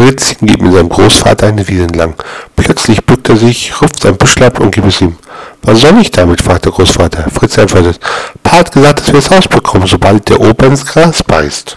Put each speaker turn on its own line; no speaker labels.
Fritzchen geht mit seinem Großvater eine Wiese entlang. Plötzlich bückt er sich, rupft sein Büschel ab und gibt es ihm. Was soll ich damit? fragt der Großvater. Fritz antwortet. Pa hat gesagt, dass wir es rausbekommen, sobald der Opa ins Gras beißt.